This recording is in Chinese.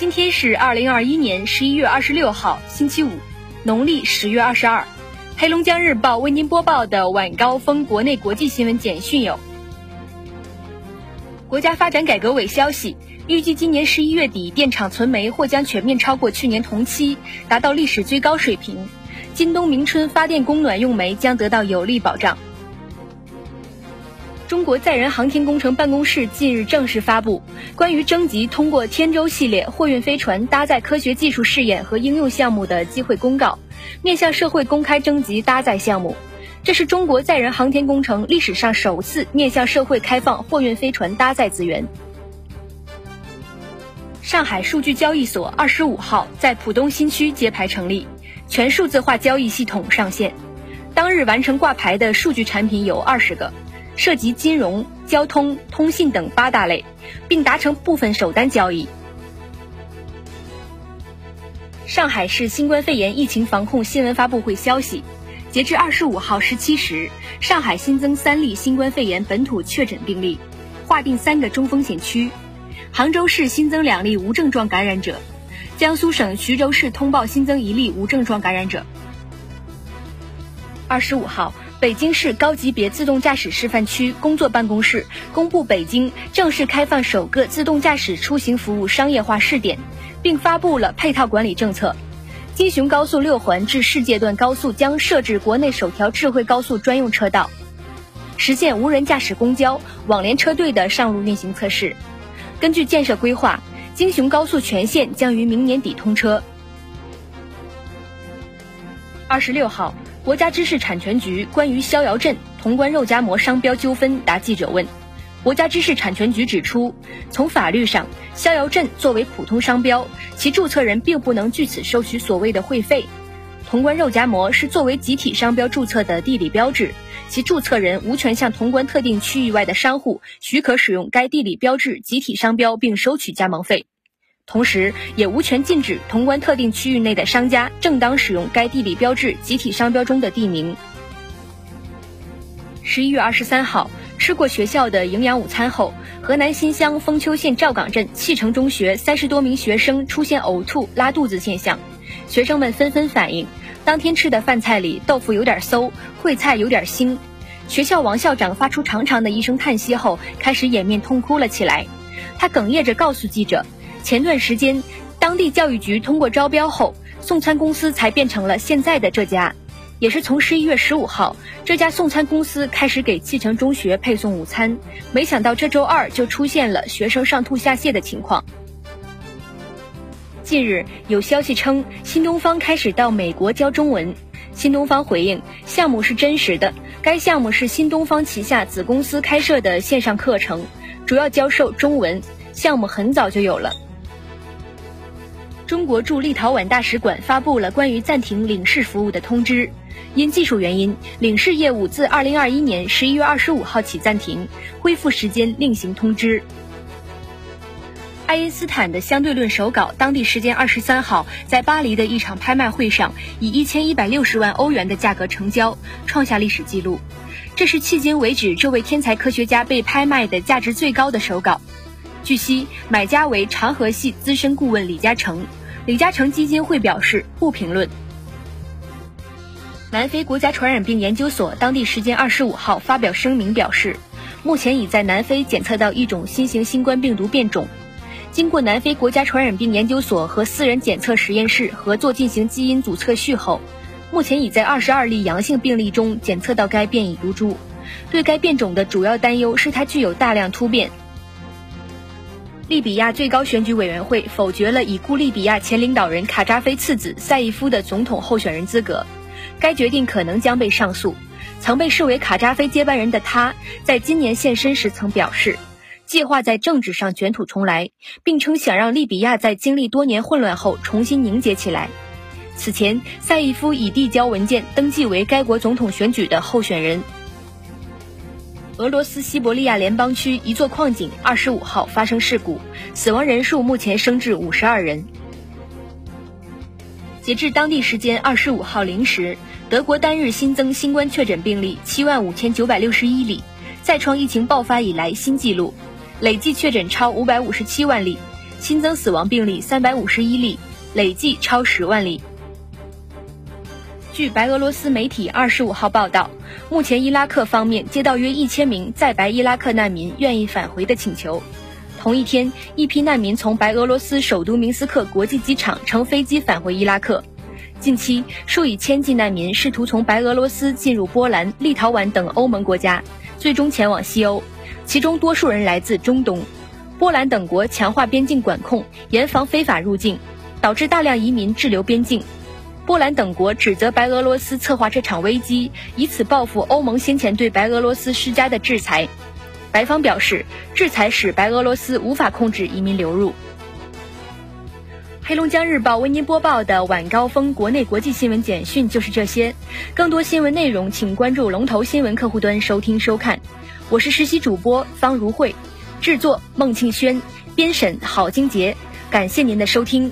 今天是二零二一年十一月二十六号，星期五，农历十月二十二。黑龙江日报为您播报的晚高峰国内国际新闻简讯有：国家发展改革委消息，预计今年十一月底，电厂存煤或将全面超过去年同期，达到历史最高水平。今冬明春发电供暖用煤将得到有力保障。中国载人航天工程办公室近日正式发布关于征集通过天舟系列货运飞船搭载科学技术试验和应用项目的机会公告，面向社会公开征集搭载项目。这是中国载人航天工程历史上首次面向社会开放货运飞船搭载资源。上海数据交易所二十五号在浦东新区揭牌成立，全数字化交易系统上线，当日完成挂牌的数据产品有二十个。涉及金融、交通、通信等八大类，并达成部分首单交易。上海市新冠肺炎疫情防控新闻发布会消息，截至二十五号十七时，上海新增三例新冠肺炎本土确诊病例，划定三个中风险区。杭州市新增两例无症状感染者，江苏省徐州市通报新增一例无症状感染者。二十五号。北京市高级别自动驾驶示范区工作办公室公布，北京正式开放首个自动驾驶出行服务商业化试点，并发布了配套管理政策。京雄高速六环至市界段高速将设置国内首条智慧高速专用车道，实现无人驾驶公交网联车队的上路运行测试。根据建设规划，京雄高速全线将于明年底通车。二十六号。国家知识产权局关于逍遥镇潼关肉夹馍商标纠纷答记者问。国家知识产权局指出，从法律上，逍遥镇作为普通商标，其注册人并不能据此收取所谓的会费。潼关肉夹馍是作为集体商标注册的地理标志，其注册人无权向潼关特定区域外的商户许可使用该地理标志集体商标并收取加盟费。同时，也无权禁止潼关特定区域内的商家正当使用该地理标志集体商标中的地名。十一月二十三号，吃过学校的营养午餐后，河南新乡封丘县赵岗镇汽城中学三十多名学生出现呕吐、拉肚子现象，学生们纷纷反映，当天吃的饭菜里豆腐有点馊，烩菜有点腥。学校王校长发出长长的一声叹息后，开始掩面痛哭了起来。他哽咽着告诉记者。前段时间，当地教育局通过招标后，送餐公司才变成了现在的这家。也是从十一月十五号，这家送餐公司开始给契城中学配送午餐，没想到这周二就出现了学生上吐下泻的情况。近日有消息称，新东方开始到美国教中文。新东方回应，项目是真实的，该项目是新东方旗下子公司开设的线上课程，主要教授中文，项目很早就有了。中国驻立陶宛大使馆发布了关于暂停领事服务的通知，因技术原因，领事业务自二零二一年十一月二十五号起暂停，恢复时间另行通知。爱因斯坦的相对论手稿，当地时间二十三号在巴黎的一场拍卖会上以一千一百六十万欧元的价格成交，创下历史纪录。这是迄今为止这位天才科学家被拍卖的价值最高的手稿。据悉，买家为长河系资深顾问李嘉诚。李嘉诚基金会表示不评论。南非国家传染病研究所当地时间二十五号发表声明表示，目前已在南非检测到一种新型新冠病毒变种。经过南非国家传染病研究所和私人检测实验室合作进行基因组测序后，目前已在二十二例阳性病例中检测到该变异毒株。对该变种的主要担忧是它具有大量突变。利比亚最高选举委员会否决了已故利比亚前领导人卡扎菲次子赛义夫的总统候选人资格，该决定可能将被上诉。曾被视为卡扎菲接班人的他，在今年现身时曾表示，计划在政治上卷土重来，并称想让利比亚在经历多年混乱后重新凝结起来。此前，赛义夫已递交文件登记为该国总统选举的候选人。俄罗斯西伯利亚联邦区一座矿井二十五号发生事故，死亡人数目前升至五十二人。截至当地时间二十五号零时，德国单日新增新冠确诊病例七万五千九百六十一例，再创疫情爆发以来新纪录，累计确诊超五百五十七万例，新增死亡病例三百五十一例，累计超十万例。据白俄罗斯媒体二十五号报道，目前伊拉克方面接到约一千名在白伊拉克难民愿意返回的请求。同一天，一批难民从白俄罗斯首都明斯克国际机场乘飞机返回伊拉克。近期，数以千计难民试图从白俄罗斯进入波兰、立陶宛等欧盟国家，最终前往西欧，其中多数人来自中东。波兰等国强化边境管控，严防非法入境，导致大量移民滞留边境。波兰等国指责白俄罗斯策划这场危机，以此报复欧盟先前对白俄罗斯施加的制裁。白方表示，制裁使白俄罗斯无法控制移民流入。黑龙江日报为您播报的晚高峰国内国际新闻简讯就是这些，更多新闻内容请关注龙头新闻客户端收听收看。我是实习主播方如慧，制作孟庆轩，编审郝金杰，感谢您的收听。